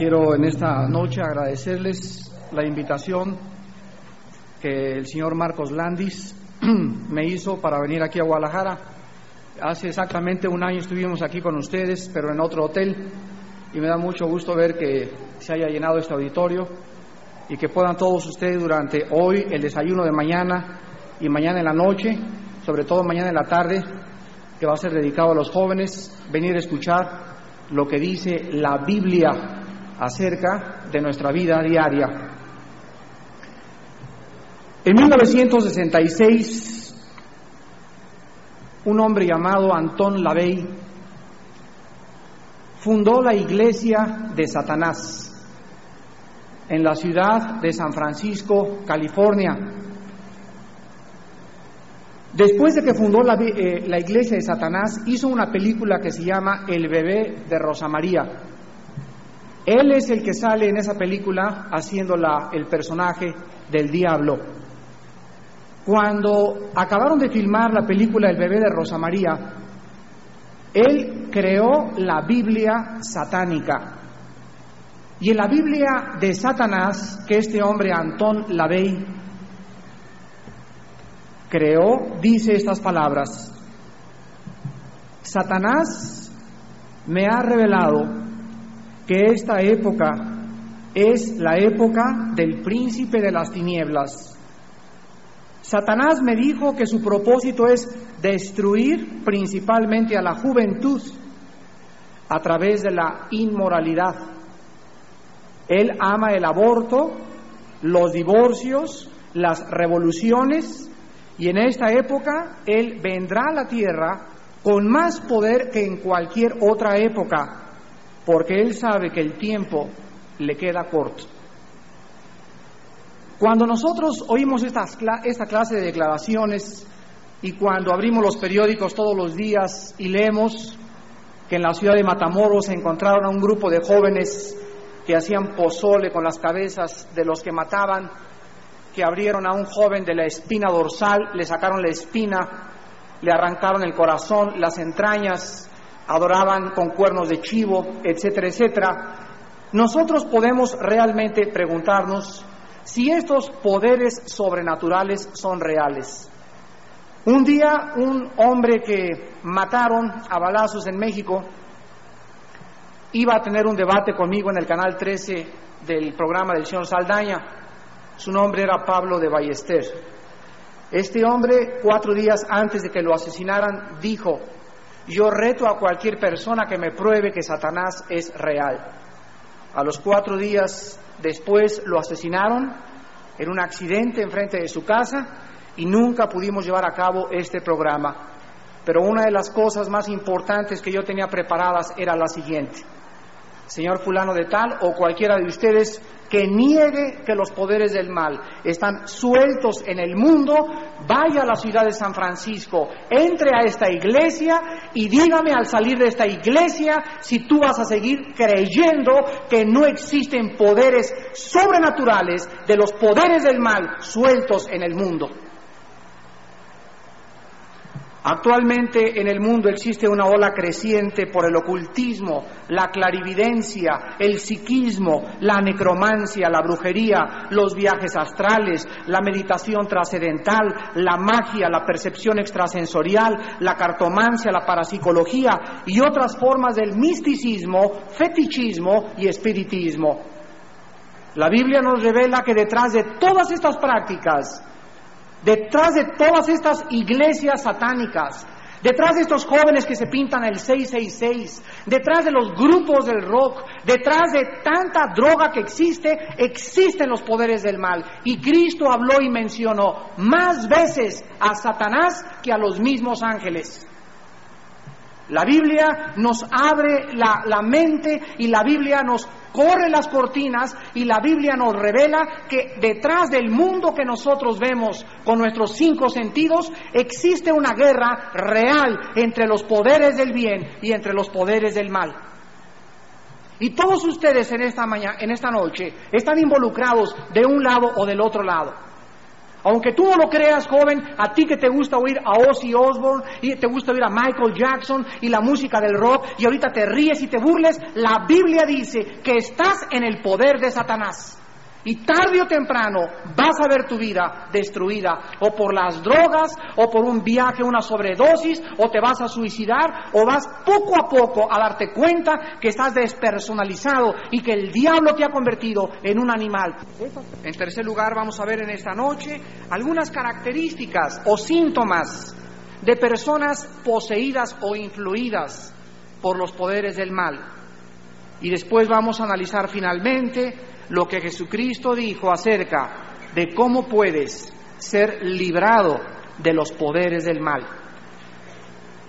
Quiero en esta noche agradecerles la invitación que el señor Marcos Landis me hizo para venir aquí a Guadalajara. Hace exactamente un año estuvimos aquí con ustedes, pero en otro hotel, y me da mucho gusto ver que se haya llenado este auditorio y que puedan todos ustedes durante hoy, el desayuno de mañana y mañana en la noche, sobre todo mañana en la tarde, que va a ser dedicado a los jóvenes, venir a escuchar lo que dice la Biblia acerca de nuestra vida diaria. En 1966, un hombre llamado Anton Lavey fundó la iglesia de Satanás en la ciudad de San Francisco, California. Después de que fundó la, eh, la, iglesia de Satanás, hizo una película que se llama El bebé de Rosa María. Él es el que sale en esa película haciendo el personaje del diablo. Cuando acabaron de filmar la película El bebé de Rosa María, él creó la Biblia satánica. Y en la Biblia de Satanás, que este hombre Antón Lavey creó, dice estas palabras, Satanás me ha revelado que esta época es la época del príncipe de las tinieblas. Satanás me dijo que su propósito es destruir principalmente a la juventud a través de la inmoralidad. Él ama el aborto, los divorcios, las revoluciones y en esta época Él vendrá a la tierra con más poder que en cualquier otra época porque Él sabe que el tiempo le queda corto. Cuando nosotros oímos esta, clase de declaraciones y cuando abrimos los periódicos todos los días y leemos que en la ciudad de Matamoros se encontraron a un grupo de jóvenes que hacían pozole con las cabezas de los que mataban, que abrieron a un joven de la espina dorsal, le sacaron la espina, le arrancaron el corazón, las entrañas, adoraban con cuernos de chivo, etcétera, etcétera, nosotros podemos realmente preguntarnos si estos poderes sobrenaturales son reales. Un día un hombre que mataron a balazos en México iba a tener un debate conmigo en el canal 13 del programa del señor Saldaña. Su nombre era Pablo de Ballester. Este hombre, cuatro días antes de que lo asesinaran, dijo, yo reto a cualquier persona que me pruebe que Satanás es real. A los cuatro días después lo asesinaron en un accidente enfrente de su casa y nunca pudimos llevar a cabo este programa. Pero una de las cosas más importantes que yo tenía preparadas era la siguiente. Señor fulano de tal o cualquiera de ustedes que niegue que los poderes del mal están sueltos en el mundo, vaya a la ciudad de San Francisco, entre a esta iglesia y dígame al salir de esta iglesia si tú vas a seguir creyendo que no existen poderes sobrenaturales de los poderes del mal sueltos en el mundo. Actualmente en el mundo existe una ola creciente por el ocultismo, la clarividencia, el psiquismo, la necromancia, la brujería, los viajes astrales, la meditación trascendental, la magia, la percepción extrasensorial, la cartomancia, la parapsicología y otras formas del misticismo, fetichismo y espiritismo. La Biblia nos revela que detrás de todas estas prácticas Detrás de todas estas iglesias satánicas, detrás de estos jóvenes que se pintan el 666, detrás de los grupos del rock, detrás de tanta droga que existe, existen los poderes del mal. Y Cristo habló y mencionó más veces a Satanás que a los mismos ángeles. La Biblia nos abre la, la, mente y la Biblia nos corre las cortinas y la Biblia nos revela que detrás del mundo que nosotros vemos con nuestros cinco sentidos existe una guerra real entre los poderes del bien y entre los poderes del mal. Y todos ustedes en esta mañana, en esta noche, están involucrados de un lado o del otro lado. Aunque tú no lo creas, joven, a ti que te gusta oír a Ozzy Osbourne y te gusta oír a Michael Jackson y la música del rock y ahorita te ríes y te burles, la Biblia dice que estás en el poder de Satanás. Y tarde o temprano vas a ver tu vida destruida, o por las drogas, o por un viaje, una sobredosis, o te vas a suicidar, o vas poco a poco a darte cuenta que estás despersonalizado y que el diablo te ha convertido en un animal. En tercer lugar, vamos a ver en esta noche algunas características o síntomas de personas poseídas o influidas por los poderes del mal. Y después vamos a analizar finalmente lo que Jesucristo dijo acerca de cómo puedes ser librado de los poderes del mal.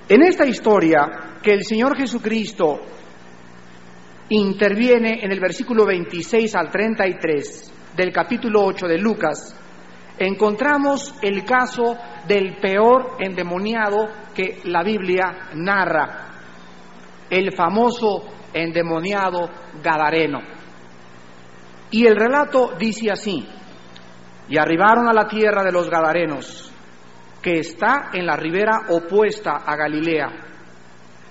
En esta historia que el Señor Jesucristo interviene en el versículo 26 al 33 del capítulo 8 de Lucas, encontramos el caso del peor endemoniado que la Biblia narra, el famoso endemoniado Gadareno. Y el relato dice así, y arribaron a la tierra de los Gadarenos, que está en la ribera opuesta a Galilea.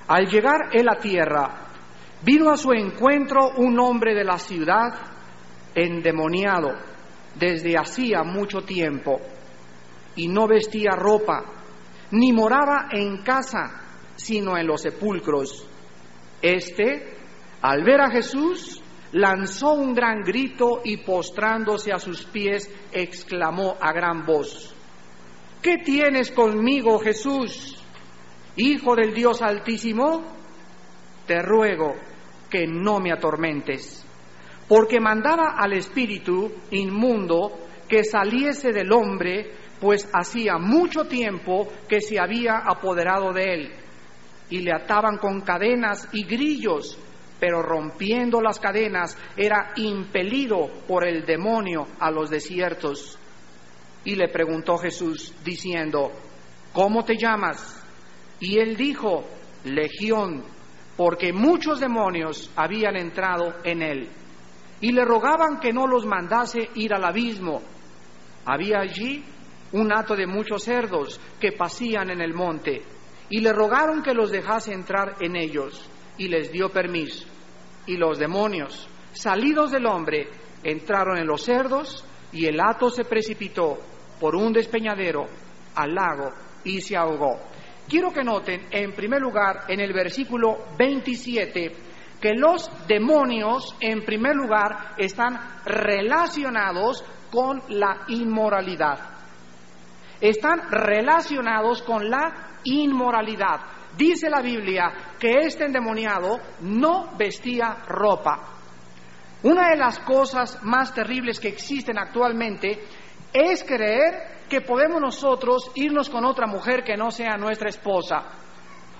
Al llegar él a tierra, vino a su encuentro un hombre de la ciudad endemoniado desde hacía mucho tiempo, y no vestía ropa, ni moraba en casa, sino en los sepulcros. Este, al ver a Jesús, lanzó un gran grito y postrándose a sus pies, exclamó a gran voz, ¿qué tienes conmigo, Jesús, Hijo del Dios Altísimo? Te ruego que no me atormentes, porque mandaba al espíritu inmundo que saliese del hombre, pues hacía mucho tiempo que se había apoderado de él, y le ataban con cadenas y grillos pero rompiendo las cadenas era impelido por el demonio a los desiertos. Y le preguntó Jesús diciendo, ¿cómo te llamas? Y él dijo, Legión, porque muchos demonios habían entrado en él. Y le rogaban que no los mandase ir al abismo. Había allí un hato de muchos cerdos que pasían en el monte, y le rogaron que los dejase entrar en ellos, y les dio permiso y los demonios, salidos del hombre, entraron en los cerdos y el hato se precipitó por un despeñadero al lago y se ahogó. Quiero que noten, en primer lugar, en el versículo 27, que los demonios, en primer lugar, están relacionados con la inmoralidad. Están relacionados con la inmoralidad. Dice la Biblia que este endemoniado no vestía ropa. Una de las cosas más terribles que existen actualmente es creer que podemos nosotros irnos con otra mujer que no sea nuestra esposa.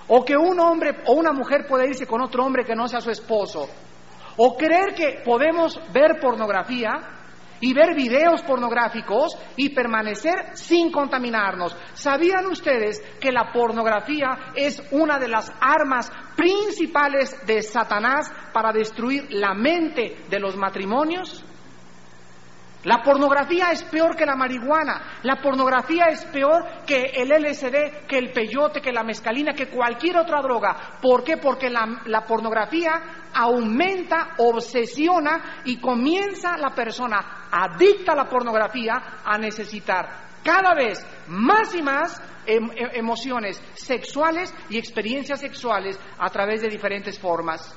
O que un hombre o una mujer puede irse con otro hombre que no sea su esposo. O creer que podemos ver pornografía y ver videos pornográficos y permanecer sin contaminarnos. ¿Sabían ustedes que la pornografía es una de las armas principales de Satanás para destruir la mente de los matrimonios? La pornografía es peor que la marihuana, la pornografía es peor que el LSD, que el peyote, que la mescalina, que cualquier otra droga. ¿Por qué? Porque la, la pornografía aumenta, obsesiona y comienza la persona adicta a la pornografía a necesitar cada vez más y más em, em, emociones sexuales y experiencias sexuales a través de diferentes formas.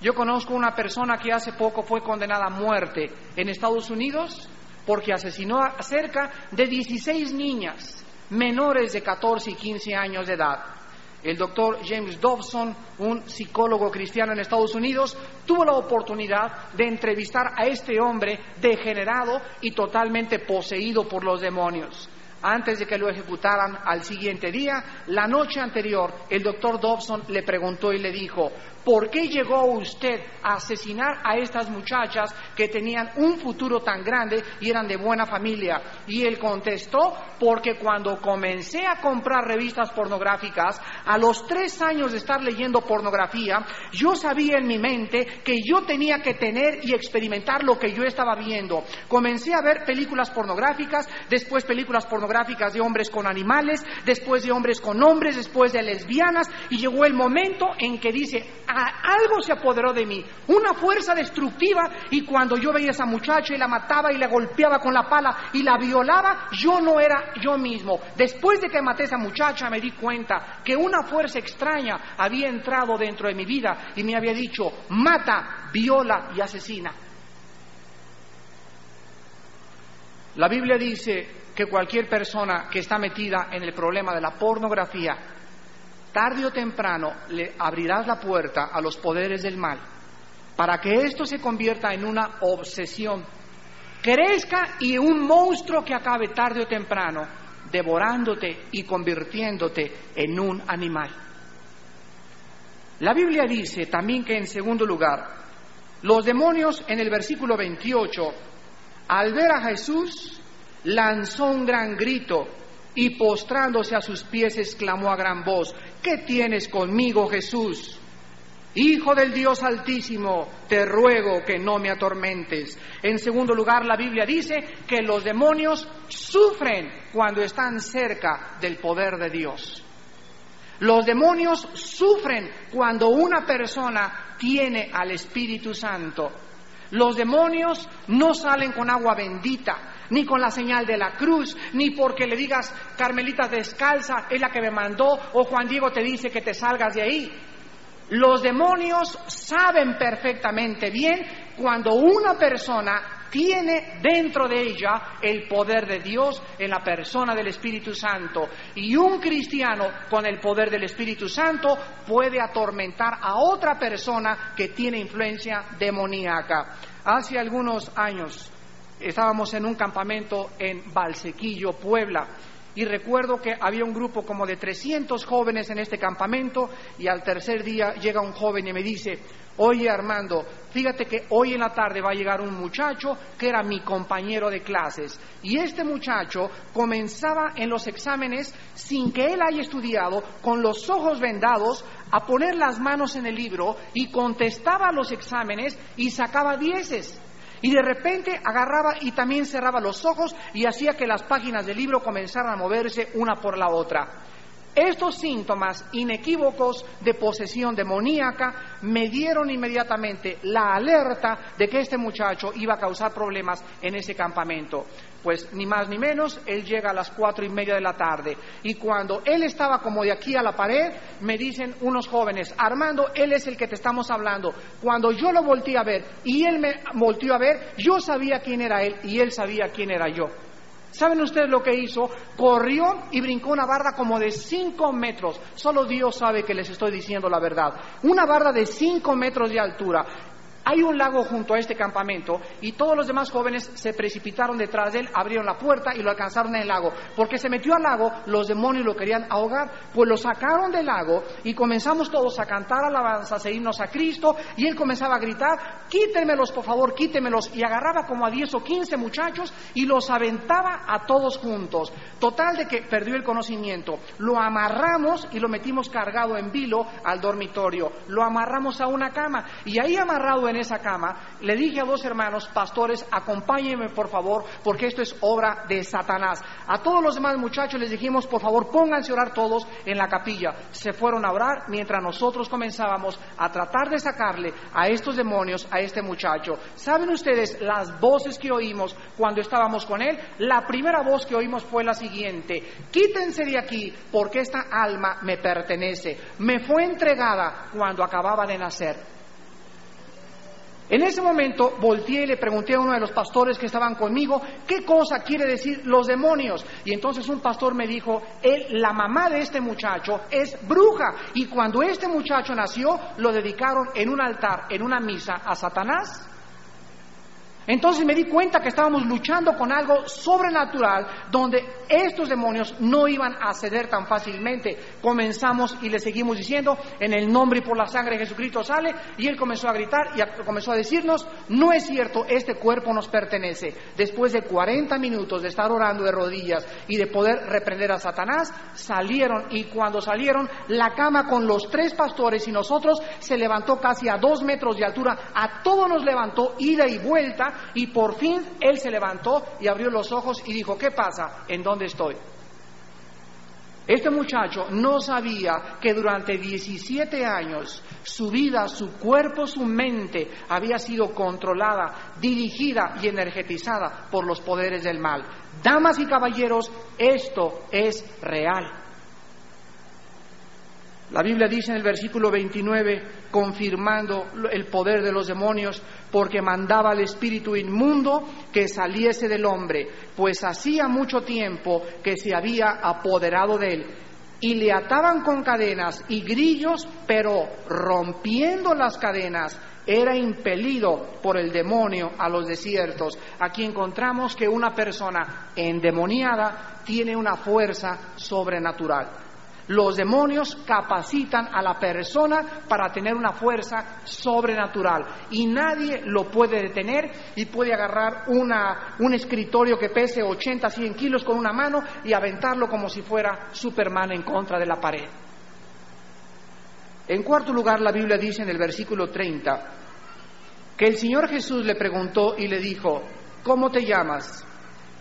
Yo conozco una persona que hace poco fue condenada a muerte en Estados Unidos porque asesinó a cerca de 16 niñas menores de 14 y 15 años de edad. El doctor James Dobson, un psicólogo cristiano en Estados Unidos, tuvo la oportunidad de entrevistar a este hombre degenerado y totalmente poseído por los demonios. Antes de que lo ejecutaran al siguiente día, la noche anterior, el doctor Dobson le preguntó y le dijo, ¿por qué llegó usted a asesinar a estas muchachas que tenían un futuro tan grande y eran de buena familia? Y él contestó, porque cuando comencé a comprar revistas pornográficas, a los tres años de estar leyendo pornografía, yo sabía en mi mente que yo tenía que tener y experimentar lo que yo estaba viendo. Comencé a ver películas pornográficas, después películas pornográficas de hombres con animales, después de hombres con hombres, después de lesbianas, y llegó el momento en que dice, algo se apoderó de mí, una fuerza destructiva, y cuando yo veía a esa muchacha y la mataba y la golpeaba con la pala y la violaba, yo no era yo mismo. Después de que maté a esa muchacha me di cuenta que una fuerza extraña había entrado dentro de mi vida y me había dicho, mata, viola y asesina. La Biblia dice que cualquier persona que está metida en el problema de la pornografía tarde o temprano le abrirás la puerta a los poderes del mal para que esto se convierta en una obsesión, crezca y un monstruo que acabe tarde o temprano devorándote y convirtiéndote en un animal. La Biblia dice también que en segundo lugar, los demonios en el versículo 28, al ver a Jesús, lanzó un gran grito y postrándose a sus pies exclamó a gran voz, ¿qué tienes conmigo Jesús? Hijo del Dios Altísimo, te ruego que no me atormentes. En segundo lugar, la Biblia dice que los demonios sufren cuando están cerca del poder de Dios. Los demonios sufren cuando una persona tiene al Espíritu Santo. Los demonios no salen con agua bendita, ni con la señal de la cruz, ni porque le digas, Carmelita descalza, es la que me mandó, o Juan Diego te dice que te salgas de ahí. Los demonios saben perfectamente bien cuando una persona tiene dentro de ella el poder de Dios en la persona del Espíritu Santo. Y un cristiano con el poder del Espíritu Santo puede atormentar a otra persona que tiene influencia demoníaca. Hace algunos años estábamos en un campamento en Valsequillo, Puebla. Y recuerdo que había un grupo como de 300 jóvenes en este campamento y al tercer día llega un joven y me dice, oye Armando, fíjate que hoy en la tarde va a llegar un muchacho que era mi compañero de clases y este muchacho comenzaba en los exámenes sin que él haya estudiado, con los ojos vendados, a poner las manos en el libro y contestaba los exámenes y sacaba dieces. Y de repente agarraba y también cerraba los ojos y hacía que las páginas del libro comenzaran a moverse una por la otra. Estos síntomas inequívocos de posesión demoníaca me dieron inmediatamente la alerta de que este muchacho iba a causar problemas en ese campamento. Pues ni más ni menos, él llega a las cuatro y media de la tarde. Y cuando él estaba como de aquí a la pared, me dicen unos jóvenes, Armando, él es el que te estamos hablando. Cuando yo lo volteé a ver y él me volteó a ver, yo sabía quién era él y él sabía quién era yo. ¿Saben ustedes lo que hizo? Corrió y brincó una barda como de cinco metros. Solo Dios sabe que les estoy diciendo la verdad. Una barda de cinco metros de altura. Hay un lago junto a este campamento y todos los demás jóvenes se precipitaron detrás de él, abrieron la puerta y lo alcanzaron en el lago. Porque se metió al lago, los demonios lo querían ahogar, pues lo sacaron del lago y comenzamos todos a cantar alabanzas e irnos a Cristo y él comenzaba a gritar, quítenmelos por favor, quítenmelos y agarraba como a 10 o 15 muchachos y los aventaba a todos juntos. Total de que perdió el conocimiento. Lo amarramos y lo metimos cargado en vilo al dormitorio. Lo amarramos a una cama y ahí amarrado en esa cama, le dije a dos hermanos, pastores, acompáñenme por favor, porque esto es obra de Satanás. A todos los demás muchachos les dijimos, por favor, pónganse a orar todos en la capilla. Se fueron a orar mientras nosotros comenzábamos a tratar de sacarle a estos demonios a este muchacho. ¿Saben ustedes las voces que oímos cuando estábamos con él? La primera voz que oímos fue la siguiente, quítense de aquí porque esta alma me pertenece, me fue entregada cuando acababa de nacer. En ese momento volteé y le pregunté a uno de los pastores que estaban conmigo, ¿qué cosa quiere decir los demonios? Y entonces un pastor me dijo, él, la mamá de este muchacho es bruja. Y cuando este muchacho nació, lo dedicaron en un altar, en una misa, a Satanás. Entonces me di cuenta que estábamos luchando con algo sobrenatural, donde estos demonios no iban a ceder tan fácilmente. Comenzamos y le seguimos diciendo, en el nombre y por la sangre de Jesucristo sale, y él comenzó a gritar y comenzó a decirnos, no es cierto, este cuerpo nos pertenece. Después de 40 minutos de estar orando de rodillas y de poder reprender a Satanás, salieron y cuando salieron, la cama con los tres pastores y nosotros se levantó casi a dos metros de altura, a todos nos levantó ida y vuelta y por fin él se levantó y abrió los ojos y dijo, ¿qué pasa? ¿En dónde estoy? Este muchacho no sabía que durante 17 años su vida, su cuerpo, su mente había sido controlada, dirigida y energetizada por los poderes del mal. Damas y caballeros, esto es real. La Biblia dice en el versículo 29, confirmando el poder de los demonios, porque mandaba al espíritu inmundo que saliese del hombre, pues hacía mucho tiempo que se había apoderado de él. Y le ataban con cadenas y grillos, pero rompiendo las cadenas, era impelido por el demonio a los desiertos. Aquí encontramos que una persona endemoniada tiene una fuerza sobrenatural. Los demonios capacitan a la persona para tener una fuerza sobrenatural y nadie lo puede detener y puede agarrar un escritorio que pese 80, 100 kilos con una mano y aventarlo como si fuera Superman en contra de la pared. En cuarto lugar, la Biblia dice en el versículo 30 que el Señor Jesús le preguntó y le dijo, ¿cómo te llamas?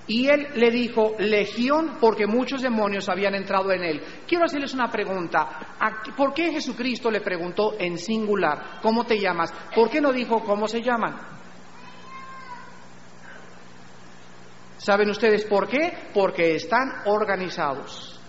Y él le dijo, legión, porque muchos demonios habían entrado en él. Quiero hacerles una pregunta. ¿Por qué Jesucristo le preguntó en singular, ¿cómo te llamas? ¿Por qué no dijo cómo se llaman? ¿Saben ustedes por qué? Porque están organizados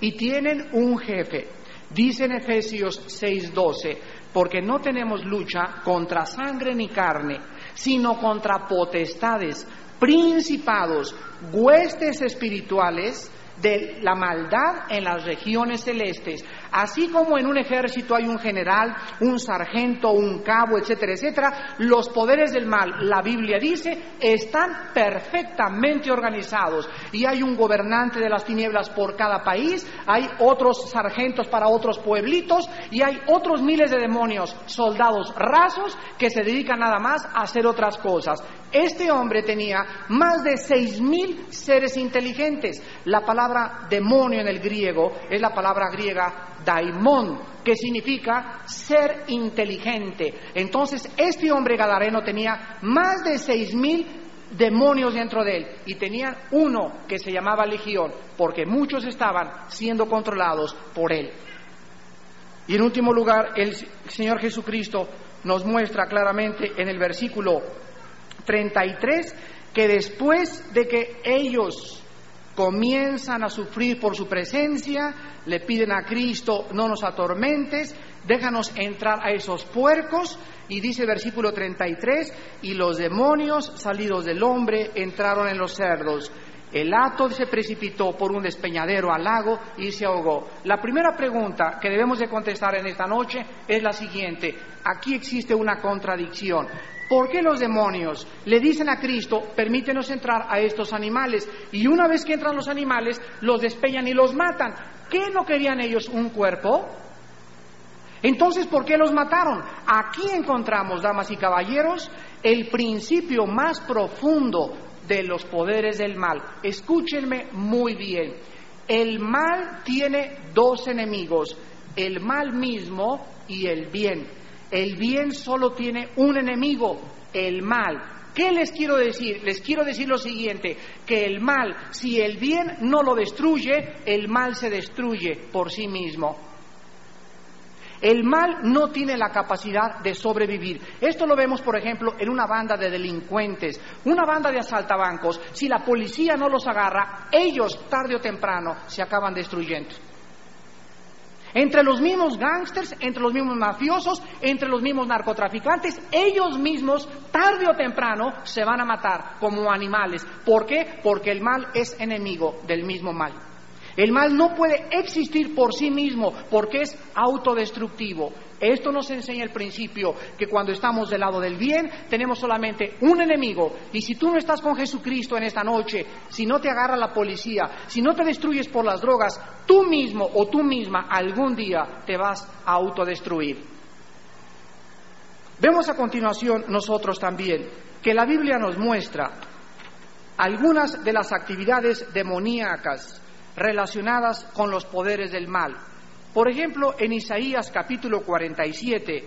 y tienen un jefe. Dice en Efesios 6:12, porque no tenemos lucha contra sangre ni carne, sino contra potestades, principados, huestes espirituales de la maldad en las regiones celestes. Así como en un ejército hay un general, un sargento, un cabo, etcétera, etcétera, los poderes del mal, la Biblia dice, están perfectamente organizados. Y hay un gobernante de las tinieblas por cada país, hay otros sargentos para otros pueblitos y hay otros miles de demonios, soldados rasos, que se dedican nada más a hacer otras cosas. Este hombre tenía más de seis mil seres inteligentes. La palabra demonio en el griego es la palabra griega daimon, que significa ser inteligente. Entonces, este hombre gadareno tenía más de seis mil demonios dentro de él y tenía uno que se llamaba legión, porque muchos estaban siendo controlados por él. Y en último lugar, el Señor Jesucristo nos muestra claramente en el versículo 33 que después de que ellos comienzan a sufrir por su presencia, le piden a Cristo, no nos atormentes, déjanos entrar a esos puercos, y dice versículo 33, y los demonios salidos del hombre entraron en los cerdos. El hato se precipitó por un despeñadero al lago y se ahogó. La primera pregunta que debemos de contestar en esta noche es la siguiente. Aquí existe una contradicción. ¿Por qué los demonios le dicen a Cristo, permítenos entrar a estos animales? Y una vez que entran los animales, los despeñan y los matan. ¿Qué no querían ellos? ¿Un cuerpo? Entonces, ¿por qué los mataron? Aquí encontramos, damas y caballeros, el principio más profundo de los poderes del mal. Escúchenme muy bien. El mal tiene dos enemigos, el mal mismo y el bien. El bien solo tiene un enemigo, el mal. ¿Qué les quiero decir? Les quiero decir lo siguiente, que el mal, si el bien no lo destruye, el mal se destruye por sí mismo. El mal no tiene la capacidad de sobrevivir. Esto lo vemos, por ejemplo, en una banda de delincuentes, una banda de asaltabancos. Si la policía no los agarra, ellos tarde o temprano se acaban destruyendo. Entre los mismos gángsters, entre los mismos mafiosos, entre los mismos narcotraficantes, ellos mismos, tarde o temprano, se van a matar como animales. ¿Por qué? Porque el mal es enemigo del mismo mal. El mal no puede existir por sí mismo porque es autodestructivo. Esto nos enseña el principio que cuando estamos del lado del bien tenemos solamente un enemigo y si tú no estás con Jesucristo en esta noche, si no te agarra la policía, si no te destruyes por las drogas, tú mismo o tú misma algún día te vas a autodestruir. Vemos a continuación nosotros también que la Biblia nos muestra algunas de las actividades demoníacas relacionadas con los poderes del mal. Por ejemplo, en Isaías capítulo 47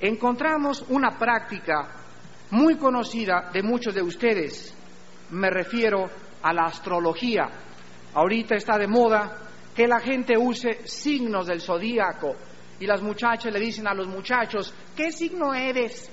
encontramos una práctica muy conocida de muchos de ustedes. Me refiero a la astrología. Ahorita está de moda que la gente use signos del zodíaco y las muchachas le dicen a los muchachos, ¿qué signo eres?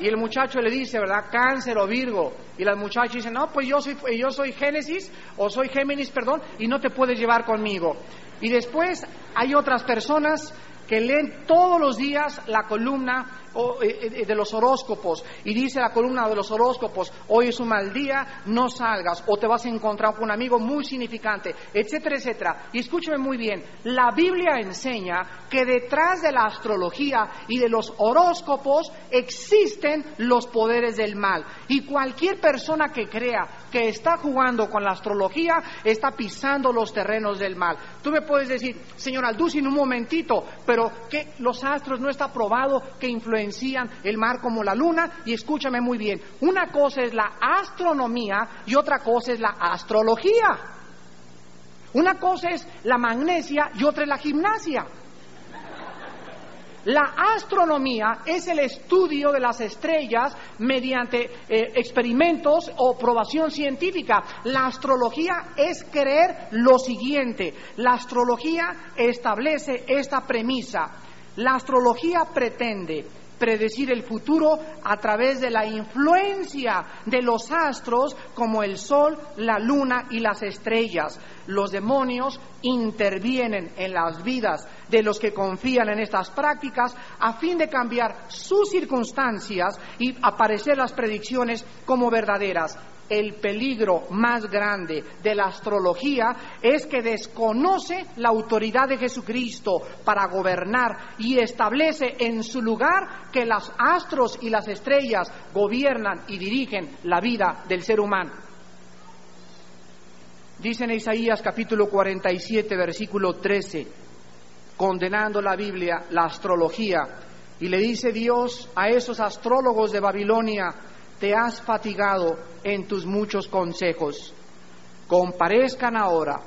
Y el muchacho le dice, ¿verdad? Cáncer o Virgo. Y las muchachas dicen, no, pues yo soy, yo soy Génesis o soy Géminis, perdón, y no te puedes llevar conmigo. Y después hay otras personas que leen todos los días la columna eh, eh, de los horóscopos y dice la columna de los horóscopos, hoy es un mal día, no salgas o te vas a encontrar con un amigo muy significante, etcétera, etcétera. Y escúcheme muy bien, la Biblia enseña que detrás de la astrología y de los horóscopos existen los poderes del mal. Y cualquier persona que crea que está jugando con la astrología está pisando los terrenos del mal. Tú me puedes decir, señor en un momentito, pero que los astros no está probado que influyen el mar como la luna. Y escúchame muy bien, una cosa es la astronomía y otra cosa es la astrología. Una cosa es la magnesia y otra es la gimnasia. La astronomía es el estudio de las estrellas mediante eh, experimentos o probación científica. La astrología es creer lo siguiente. La astrología establece esta premisa. La astrología pretende predecir el futuro a través de la influencia de los astros como el sol, la luna y las estrellas. Los demonios intervienen en las vidas de los que confían en estas prácticas a fin de cambiar sus circunstancias y aparecer las predicciones como verdaderas el peligro más grande de la astrología es que desconoce la autoridad de Jesucristo para gobernar y establece en su lugar que los astros y las estrellas gobiernan y dirigen la vida del ser humano. Dice en Isaías capítulo 47, versículo 13, condenando la Biblia, la astrología, y le dice Dios a esos astrólogos de Babilonia, te has fatigado en tus muchos consejos. Comparezcan ahora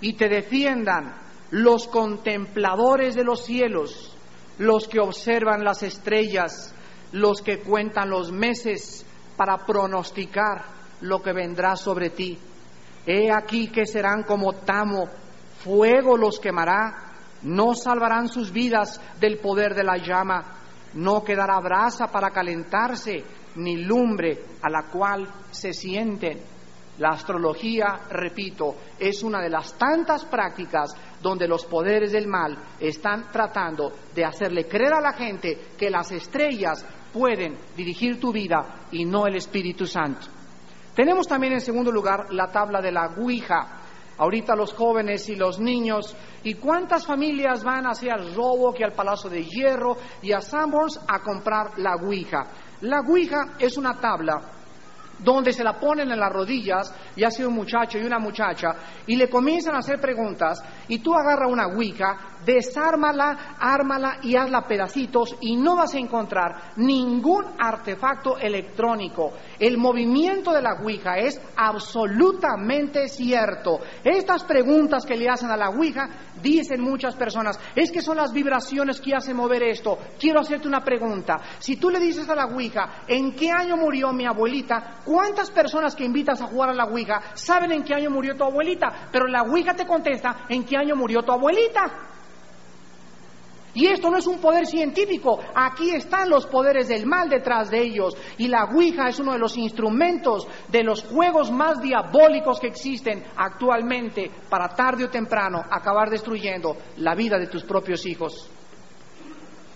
y te defiendan los contempladores de los cielos, los que observan las estrellas, los que cuentan los meses para pronosticar lo que vendrá sobre ti. He aquí que serán como tamo, fuego los quemará, no salvarán sus vidas del poder de la llama, no quedará brasa para calentarse, ni lumbre a la cual se sienten. La astrología, repito, es una de las tantas prácticas donde los poderes del mal están tratando de hacerle creer a la gente que las estrellas pueden dirigir tu vida y no el Espíritu Santo. Tenemos también en segundo lugar la tabla de la Ouija. Ahorita los jóvenes y los niños, ¿y cuántas familias van hacia el robo que al Palacio de Hierro y a Sanborns a comprar la Ouija? La Ouija es una tabla donde se la ponen en las rodillas, ya sea un muchacho y una muchacha, y le comienzan a hacer preguntas, y tú agarras una Ouija, desármala, ármala y hazla pedacitos, y no vas a encontrar ningún artefacto electrónico. El movimiento de la Ouija es absolutamente cierto. Estas preguntas que le hacen a la Ouija, dicen muchas personas, es que son las vibraciones que hacen mover esto. Quiero hacerte una pregunta. Si tú le dices a la Ouija, ¿en qué año murió mi abuelita? ¿Cuántas personas que invitas a jugar a la Ouija saben en qué año murió tu abuelita? Pero la Ouija te contesta en qué año murió tu abuelita. Y esto no es un poder científico, aquí están los poderes del mal detrás de ellos. Y la Ouija es uno de los instrumentos de los juegos más diabólicos que existen actualmente para tarde o temprano acabar destruyendo la vida de tus propios hijos.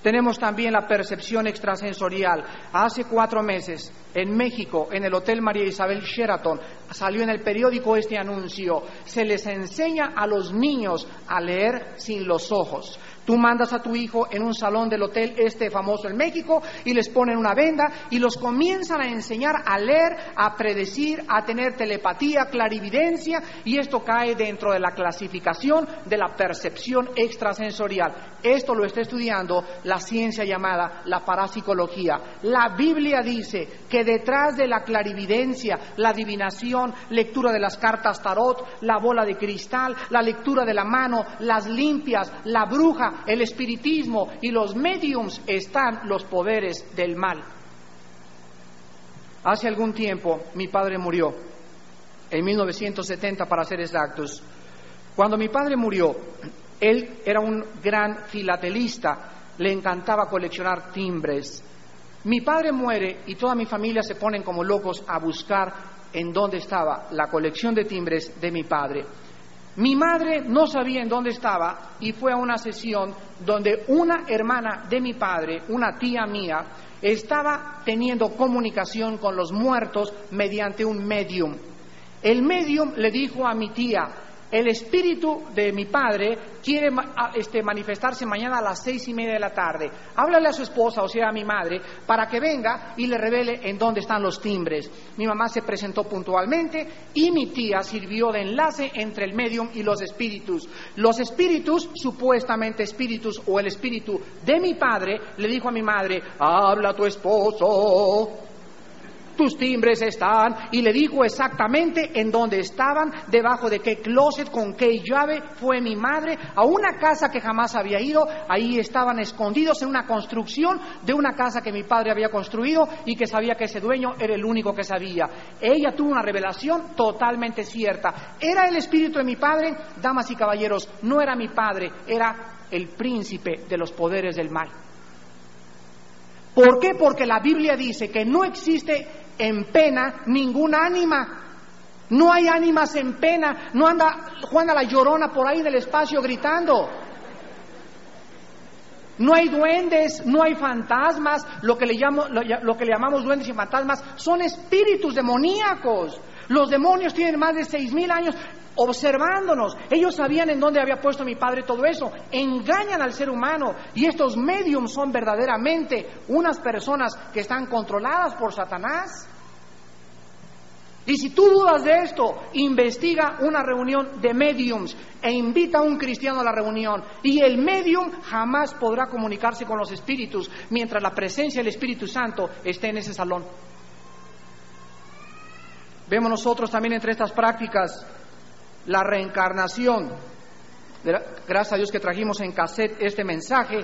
Tenemos también la percepción extrasensorial. Hace cuatro meses, en México, en el Hotel María Isabel Sheraton, salió en el periódico este anuncio. Se les enseña a los niños a leer sin los ojos. Tú mandas a tu hijo en un salón del hotel este famoso en México y les ponen una venda y los comienzan a enseñar a leer, a predecir, a tener telepatía, clarividencia y esto cae dentro de la clasificación de la percepción extrasensorial. Esto lo está estudiando la ciencia llamada la parapsicología. La Biblia dice que detrás de la clarividencia, la adivinación, lectura de las cartas tarot, la bola de cristal, la lectura de la mano, las limpias, la bruja, el espiritismo y los mediums están los poderes del mal. Hace algún tiempo mi padre murió, en 1970 para ser exactos. Cuando mi padre murió, él era un gran filatelista, le encantaba coleccionar timbres. Mi padre muere y toda mi familia se ponen como locos a buscar en dónde estaba la colección de timbres de mi padre. Mi madre no sabía en dónde estaba y fue a una sesión donde una hermana de mi padre, una tía mía, estaba teniendo comunicación con los muertos mediante un medium. El medium le dijo a mi tía, el espíritu de mi padre quiere este, manifestarse mañana a las seis y media de la tarde. Háblale a su esposa, o sea, a mi madre, para que venga y le revele en dónde están los timbres. Mi mamá se presentó puntualmente y mi tía sirvió de enlace entre el medium y los espíritus. Los espíritus, supuestamente espíritus o el espíritu de mi padre, le dijo a mi madre, habla a tu esposo tus timbres están, y le dijo exactamente en dónde estaban, debajo de qué closet, con qué llave, fue mi madre, a una casa que jamás había ido, ahí estaban escondidos en una construcción de una casa que mi padre había construido y que sabía que ese dueño era el único que sabía. Ella tuvo una revelación totalmente cierta. Era el espíritu de mi padre, damas y caballeros, no era mi padre, era el príncipe de los poderes del mal. ¿Por qué? Porque la Biblia dice que no existe en pena ninguna ánima. No hay ánimas en pena. No anda Juana la llorona por ahí en el espacio gritando. No hay duendes, no hay fantasmas. Lo que, le llamo, lo que le llamamos duendes y fantasmas son espíritus demoníacos. Los demonios tienen más de seis mil años observándonos. Ellos sabían en dónde había puesto mi padre todo eso. Engañan al ser humano. Y estos mediums son verdaderamente unas personas que están controladas por Satanás. Y si tú dudas de esto, investiga una reunión de mediums e invita a un cristiano a la reunión. Y el medium jamás podrá comunicarse con los espíritus mientras la presencia del Espíritu Santo esté en ese salón. Vemos nosotros también entre estas prácticas la reencarnación. Gracias a Dios que trajimos en cassette este mensaje.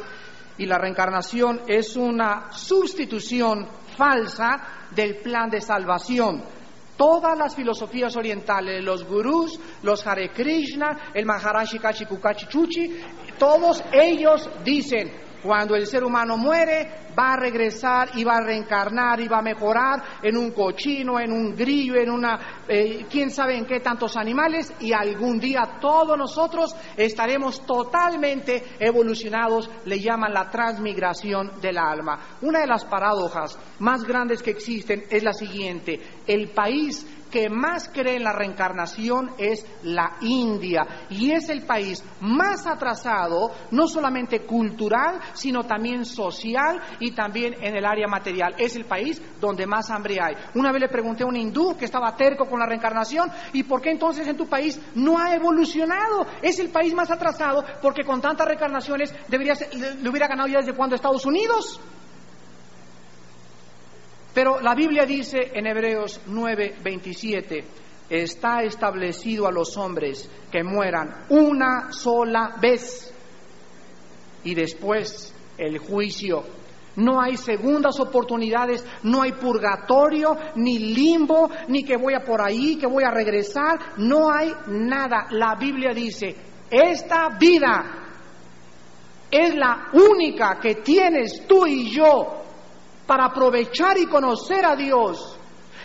Y la reencarnación es una sustitución falsa del plan de salvación. Todas las filosofías orientales, los gurús, los Hare Krishna, el Maharashi Kachi Kukachi Chuchi, todos ellos dicen, cuando el ser humano muere, va a regresar y va a reencarnar y va a mejorar en un cochino, en un grillo, en una, eh, quién sabe en qué tantos animales, y algún día todos nosotros estaremos totalmente evolucionados, le llaman la transmigración del alma. Una de las paradojas más grandes que existen es la siguiente, el país que más cree en la reencarnación es la India y es el país más atrasado, no solamente cultural, sino también social y también en el área material. Es el país donde más hambre hay. Una vez le pregunté a un hindú que estaba terco con la reencarnación, ¿y por qué entonces en tu país no ha evolucionado? Es el país más atrasado porque con tantas reencarnaciones debería le hubiera ganado ya desde cuando Estados Unidos. Pero la Biblia dice en Hebreos 9:27, está establecido a los hombres que mueran una sola vez y después el juicio. No hay segundas oportunidades, no hay purgatorio, ni limbo, ni que voy a por ahí, que voy a regresar, no hay nada. La Biblia dice, esta vida es la única que tienes tú y yo para aprovechar y conocer a Dios.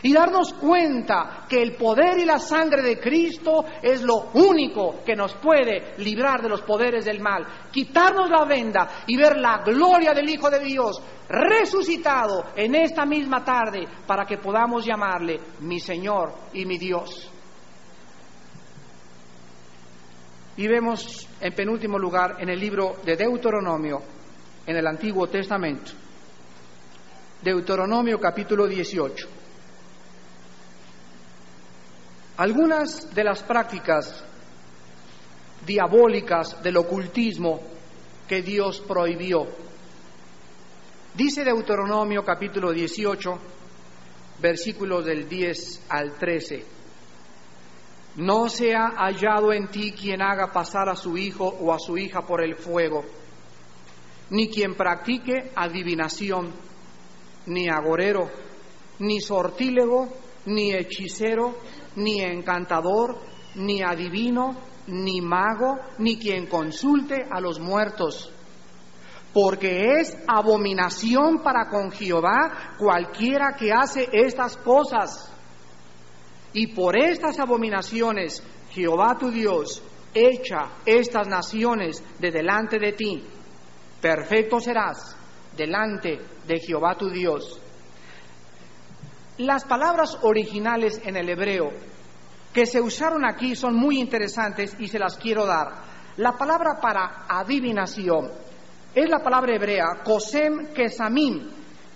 y darnos cuenta que el poder y la sangre de Cristo es lo único que nos puede librar de los poderes del mal, quitarnos la venda y ver la gloria del Hijo de Dios resucitado en esta misma tarde para que podamos llamarle mi Señor y mi Dios. Y vemos en penúltimo lugar en el libro de Deuteronomio, en el Antiguo Testamento, Deuteronomio capítulo 18. Algunas de las prácticas diabólicas del ocultismo que Dios prohibió. Dice Deuteronomio capítulo 18, versículos del 10 al 13. No se ha hallado en ti quien haga pasar a su hijo o a su hija por el fuego, ni quien practique adivinación, ni agorero, ni sortílego, ni hechicero, ni encantador, ni adivino, ni mago, ni quien consulte a los muertos. Porque es abominación para con Jehová cualquiera que hace estas cosas. Y por estas abominaciones Jehová tu Dios echa estas naciones de delante de ti. Perfecto serás delante de Jehová tu Dios. Las palabras originales en el hebreo que se usaron aquí son muy interesantes y se las quiero dar. La palabra para adivinación es la palabra hebrea kosem kesamim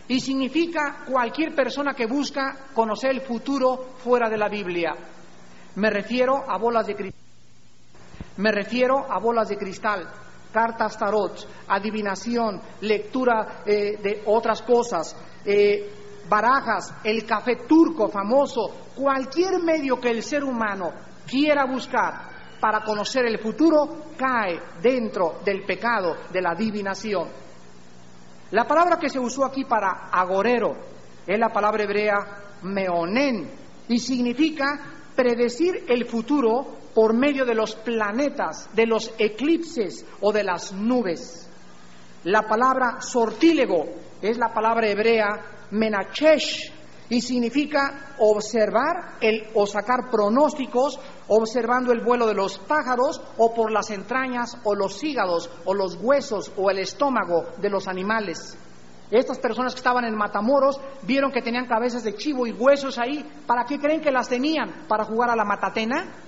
y significa cualquier persona que busca conocer el futuro fuera de la Biblia. Me refiero a bolas de cristal. Me refiero a bolas de cristal, cartas tarot, adivinación, lectura eh, de otras cosas, eh, barajas, el café turco famoso, cualquier medio que el ser humano quiera buscar para conocer el futuro cae dentro del pecado de la adivinación. La palabra que se usó aquí para agorero es la palabra hebrea meonen y significa predecir el futuro por medio de los planetas, de los eclipses o de las nubes. La palabra sortílego es la palabra hebrea menachesh y significa observar el, o sacar pronósticos observando el vuelo de los pájaros o por las entrañas o los hígados o los huesos o el estómago de los animales. Estas personas que estaban en Matamoros vieron que tenían cabezas de chivo y huesos ahí. ¿Para qué creen que las tenían? ¿Para jugar a la matatena?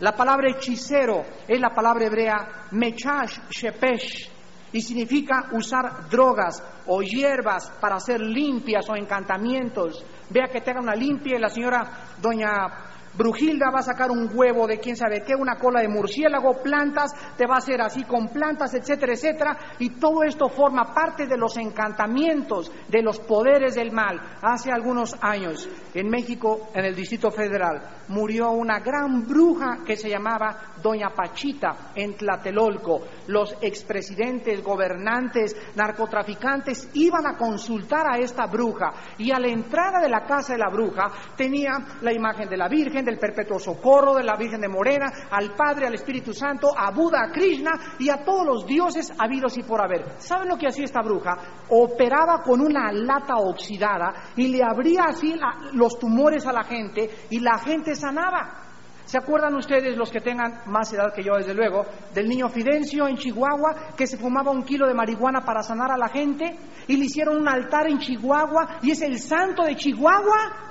La palabra hechicero es la palabra hebrea mechash shepesh y significa usar drogas o hierbas para hacer limpias o encantamientos. Vea que tenga una limpia y la señora doña Brujilda va a sacar un huevo de quién sabe qué, una cola de murciélago, plantas, te va a hacer así con plantas, etcétera, etcétera. Y todo esto forma parte de los encantamientos, de los poderes del mal. Hace algunos años, en México, en el Distrito Federal, murió una gran bruja que se llamaba Doña Pachita en Tlatelolco. Los expresidentes, gobernantes, narcotraficantes iban a consultar a esta bruja y a la entrada de la casa de la bruja tenía la imagen de la Virgen, del Perpetuo Socorro, de la Virgen de Morena, al Padre, al Espíritu Santo, a Buda, a Krishna y a todos los dioses habidos y por haber. ¿Saben lo que hacía esta bruja? Operaba con una lata oxidada y le abría así los tumores a la gente y la gente sanaba. ¿Se acuerdan ustedes, los que tengan más edad que yo, desde luego, del niño Fidencio en Chihuahua que se fumaba un kilo de marihuana para sanar a la gente y le hicieron un altar en Chihuahua y es el santo de Chihuahua?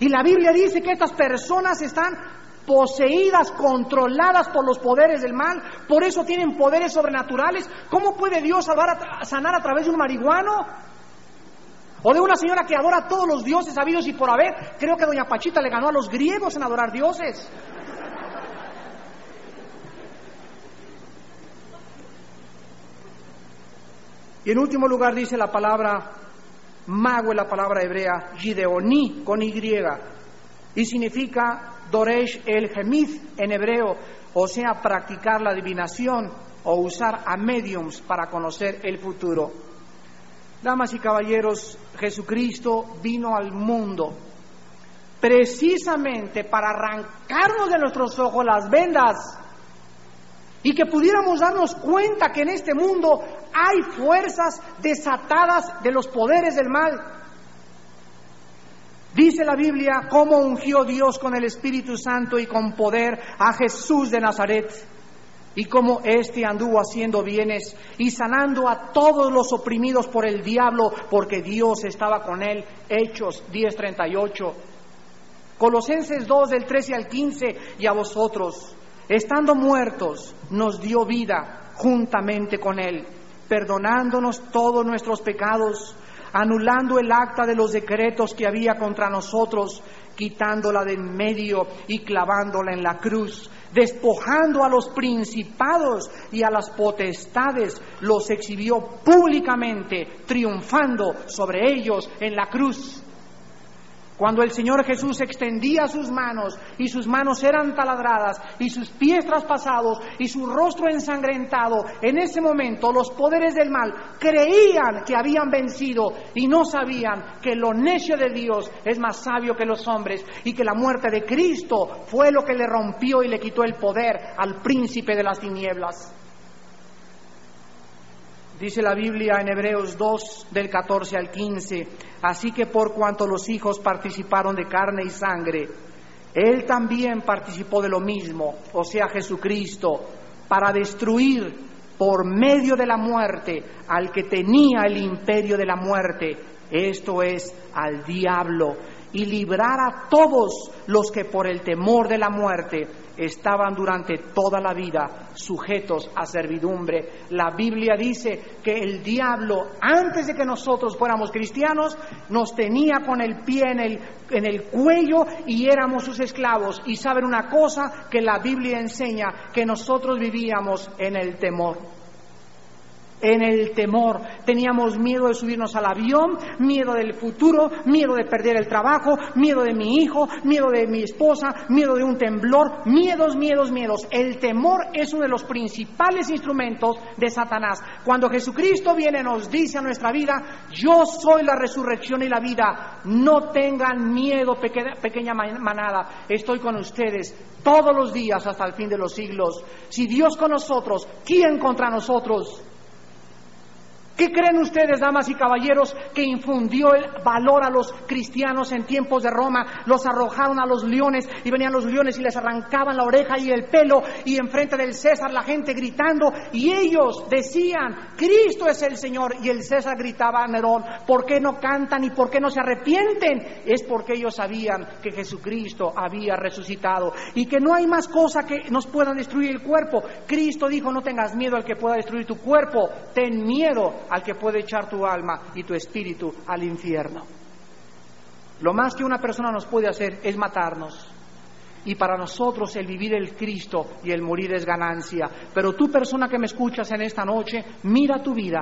Y la Biblia dice que estas personas están poseídas, controladas por los poderes del mal, por eso tienen poderes sobrenaturales. ¿Cómo puede Dios salvar sanar a través de un marihuano? O de una señora que adora a todos los dioses habidos y por haber. Creo que doña Pachita le ganó a los griegos en adorar dioses. Y en último lugar dice la palabra mago es la palabra hebrea Gideoní con Y y significa Doresh el Gemith en hebreo, o sea, practicar la adivinación o usar a mediums para conocer el futuro. Damas y caballeros, Jesucristo vino al mundo precisamente para arrancarnos de nuestros ojos las vendas y que pudiéramos darnos cuenta que en este mundo hay fuerzas desatadas de los poderes del mal. Dice la Biblia cómo ungió Dios con el Espíritu Santo y con poder a Jesús de Nazaret y cómo éste anduvo haciendo bienes y sanando a todos los oprimidos por el diablo porque Dios estaba con él. Hechos 10:38. Colosenses 2 del 13 al 15 y a vosotros estando muertos, nos dio vida juntamente con Él, perdonándonos todos nuestros pecados, anulando el acta de los decretos que había contra nosotros, quitándola de en medio y clavándola en la cruz, despojando a los principados y a las potestades, los exhibió públicamente, triunfando sobre ellos en la cruz. Cuando el Señor Jesús extendía sus manos y sus manos eran taladradas y sus pies traspasados y su rostro ensangrentado, en ese momento los poderes del mal creían que habían vencido y no sabían que lo necio de Dios es más sabio que los hombres y que la muerte de Cristo fue lo que le rompió y le quitó el poder al príncipe de las tinieblas. Dice la Biblia en Hebreos 2 del 14 al 15, así que por cuanto los hijos participaron de carne y sangre, Él también participó de lo mismo, o sea, Jesucristo, para destruir por medio de la muerte al que tenía el imperio de la muerte, esto es, al diablo, y librar a todos los que por el temor de la muerte estaban durante toda la vida sujetos a servidumbre. La Biblia dice que el diablo, antes de que nosotros fuéramos cristianos, nos tenía con el pie en el, en el cuello y éramos sus esclavos. Y saben una cosa que la Biblia enseña, que nosotros vivíamos en el temor en el temor. Teníamos miedo de subirnos al avión, miedo del futuro, miedo de perder el trabajo, miedo de mi hijo, miedo de mi esposa, miedo de un temblor, miedos, miedos, miedos. El temor es uno de los principales instrumentos de Satanás. Cuando Jesucristo viene nos dice a nuestra vida, yo soy la resurrección y la vida. No tengan miedo, pequeña manada. Estoy con ustedes todos los días hasta el fin de los siglos. Si Dios con nosotros, ¿quién contra nosotros? ¿Qué creen ustedes, damas y caballeros, que infundió el valor a los cristianos en tiempos de Roma? Los arrojaron a los leones y venían los leones y les arrancaban la oreja y el pelo y enfrente del César la gente gritando y ellos decían, Cristo es el Señor y el César gritaba a Nerón, ¿por qué no cantan y por qué no se arrepienten? Es porque ellos sabían que Jesucristo había resucitado y que no hay más cosa que nos pueda destruir el cuerpo. Cristo dijo, no tengas miedo al que pueda destruir tu cuerpo, ten miedo al que puede echar tu alma y tu espíritu al infierno. Lo más que una persona nos puede hacer es matarnos. Y para nosotros el vivir el Cristo y el morir es ganancia. Pero tú persona que me escuchas en esta noche, mira tu vida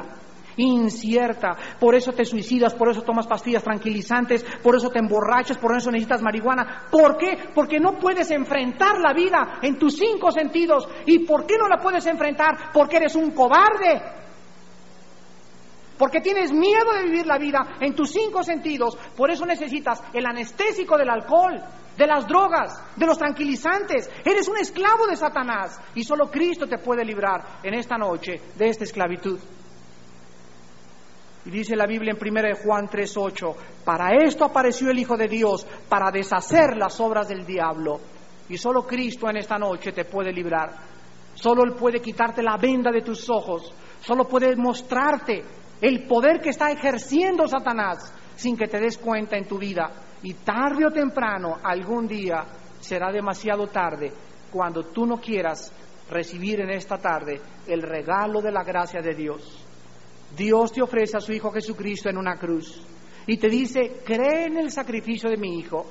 incierta. Por eso te suicidas, por eso tomas pastillas tranquilizantes, por eso te emborrachas, por eso necesitas marihuana. ¿Por qué? Porque no puedes enfrentar la vida en tus cinco sentidos. ¿Y por qué no la puedes enfrentar? Porque eres un cobarde porque tienes miedo de vivir la vida en tus cinco sentidos, por eso necesitas el anestésico del alcohol, de las drogas, de los tranquilizantes. Eres un esclavo de Satanás y solo Cristo te puede librar en esta noche de esta esclavitud. Y dice la Biblia en 1 Juan 3:8, para esto apareció el Hijo de Dios, para deshacer las obras del diablo. Y solo Cristo en esta noche te puede librar. Solo Él puede quitarte la venda de tus ojos. Solo puede mostrarte el poder que está ejerciendo Satanás sin que te des cuenta en tu vida. Y tarde o temprano, algún día, será demasiado tarde cuando tú no quieras recibir en esta tarde el regalo de la gracia de Dios. Dios te ofrece a su Hijo Jesucristo en una cruz y te dice, cree en el sacrificio de mi Hijo.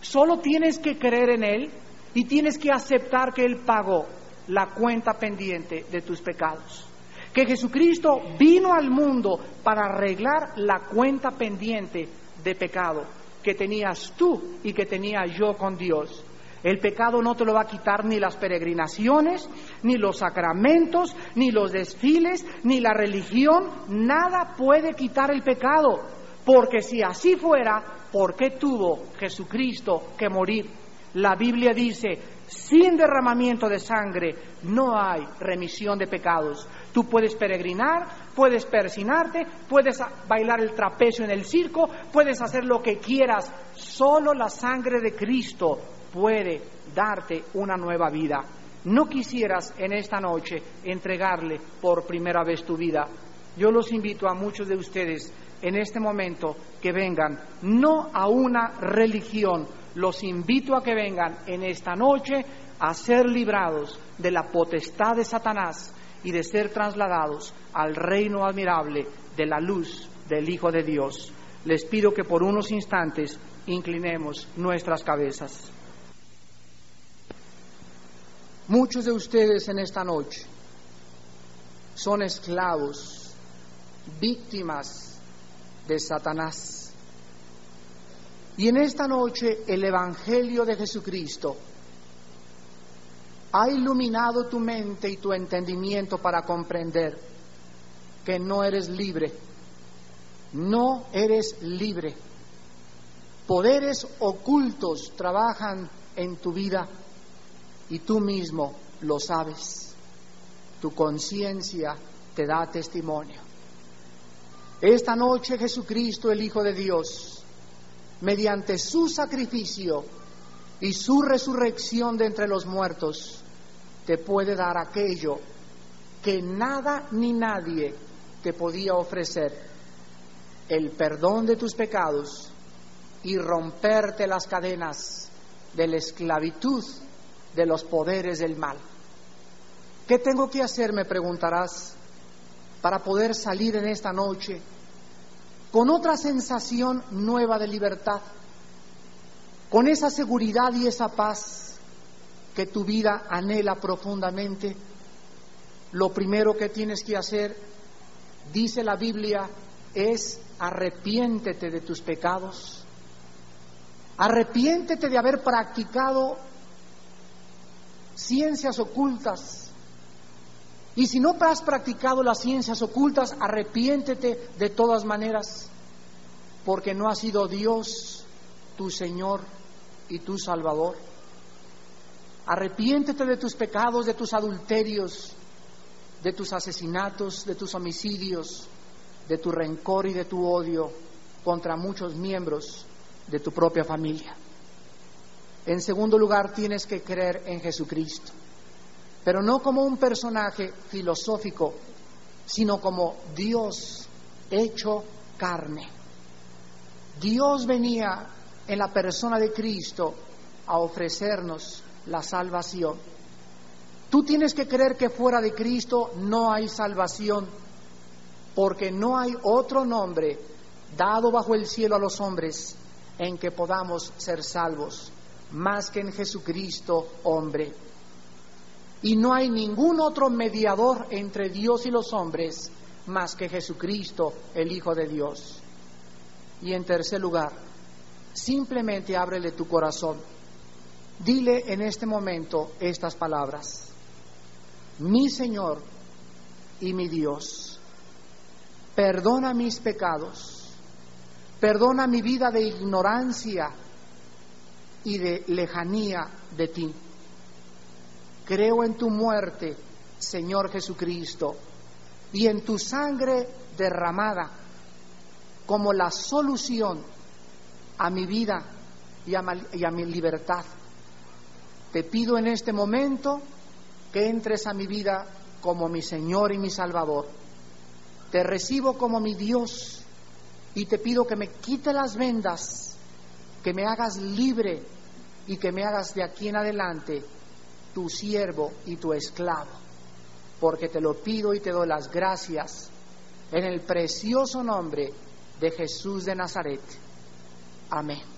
Solo tienes que creer en Él y tienes que aceptar que Él pagó la cuenta pendiente de tus pecados que Jesucristo vino al mundo para arreglar la cuenta pendiente de pecado que tenías tú y que tenía yo con Dios. El pecado no te lo va a quitar ni las peregrinaciones, ni los sacramentos, ni los desfiles, ni la religión. Nada puede quitar el pecado. Porque si así fuera, ¿por qué tuvo Jesucristo que morir? La Biblia dice sin derramamiento de sangre no hay remisión de pecados. Tú puedes peregrinar, puedes persinarte, puedes bailar el trapecio en el circo, puedes hacer lo que quieras. Solo la sangre de Cristo puede darte una nueva vida. No quisieras en esta noche entregarle por primera vez tu vida. Yo los invito a muchos de ustedes en este momento que vengan, no a una religión, los invito a que vengan en esta noche a ser librados de la potestad de Satanás y de ser trasladados al reino admirable de la luz del Hijo de Dios. Les pido que por unos instantes inclinemos nuestras cabezas. Muchos de ustedes en esta noche son esclavos, víctimas de Satanás. Y en esta noche el Evangelio de Jesucristo ha iluminado tu mente y tu entendimiento para comprender que no eres libre. No eres libre. Poderes ocultos trabajan en tu vida y tú mismo lo sabes. Tu conciencia te da testimonio. Esta noche Jesucristo, el Hijo de Dios, mediante su sacrificio y su resurrección de entre los muertos, te puede dar aquello que nada ni nadie te podía ofrecer, el perdón de tus pecados y romperte las cadenas de la esclavitud de los poderes del mal. ¿Qué tengo que hacer, me preguntarás, para poder salir en esta noche con otra sensación nueva de libertad, con esa seguridad y esa paz que tu vida anhela profundamente? Lo primero que tienes que hacer, dice la Biblia, es arrepiéntete de tus pecados. Arrepiéntete de haber practicado ciencias ocultas. Y si no has practicado las ciencias ocultas, arrepiéntete de todas maneras, porque no ha sido Dios tu Señor y tu Salvador. Arrepiéntete de tus pecados, de tus adulterios, de tus asesinatos, de tus homicidios, de tu rencor y de tu odio contra muchos miembros de tu propia familia. En segundo lugar, tienes que creer en Jesucristo, pero no como un personaje filosófico, sino como Dios hecho carne. Dios venía en la persona de Cristo a ofrecernos la salvación. Tú tienes que creer que fuera de Cristo no hay salvación, porque no hay otro nombre dado bajo el cielo a los hombres en que podamos ser salvos más que en Jesucristo hombre. Y no hay ningún otro mediador entre Dios y los hombres más que Jesucristo, el Hijo de Dios. Y en tercer lugar, simplemente ábrele tu corazón. Dile en este momento estas palabras. Mi Señor y mi Dios, perdona mis pecados, perdona mi vida de ignorancia, y de lejanía de ti. Creo en tu muerte, Señor Jesucristo, y en tu sangre derramada como la solución a mi vida y a, mi libertad. Te pido en este momento que entres a mi vida como mi Señor y mi Salvador. Te recibo como mi Dios y te pido que me quite las vendas que me hagas libre y que me hagas de aquí en adelante tu siervo y tu esclavo, porque te lo pido y te doy las gracias en el precioso nombre de Jesús de Nazaret. Amén.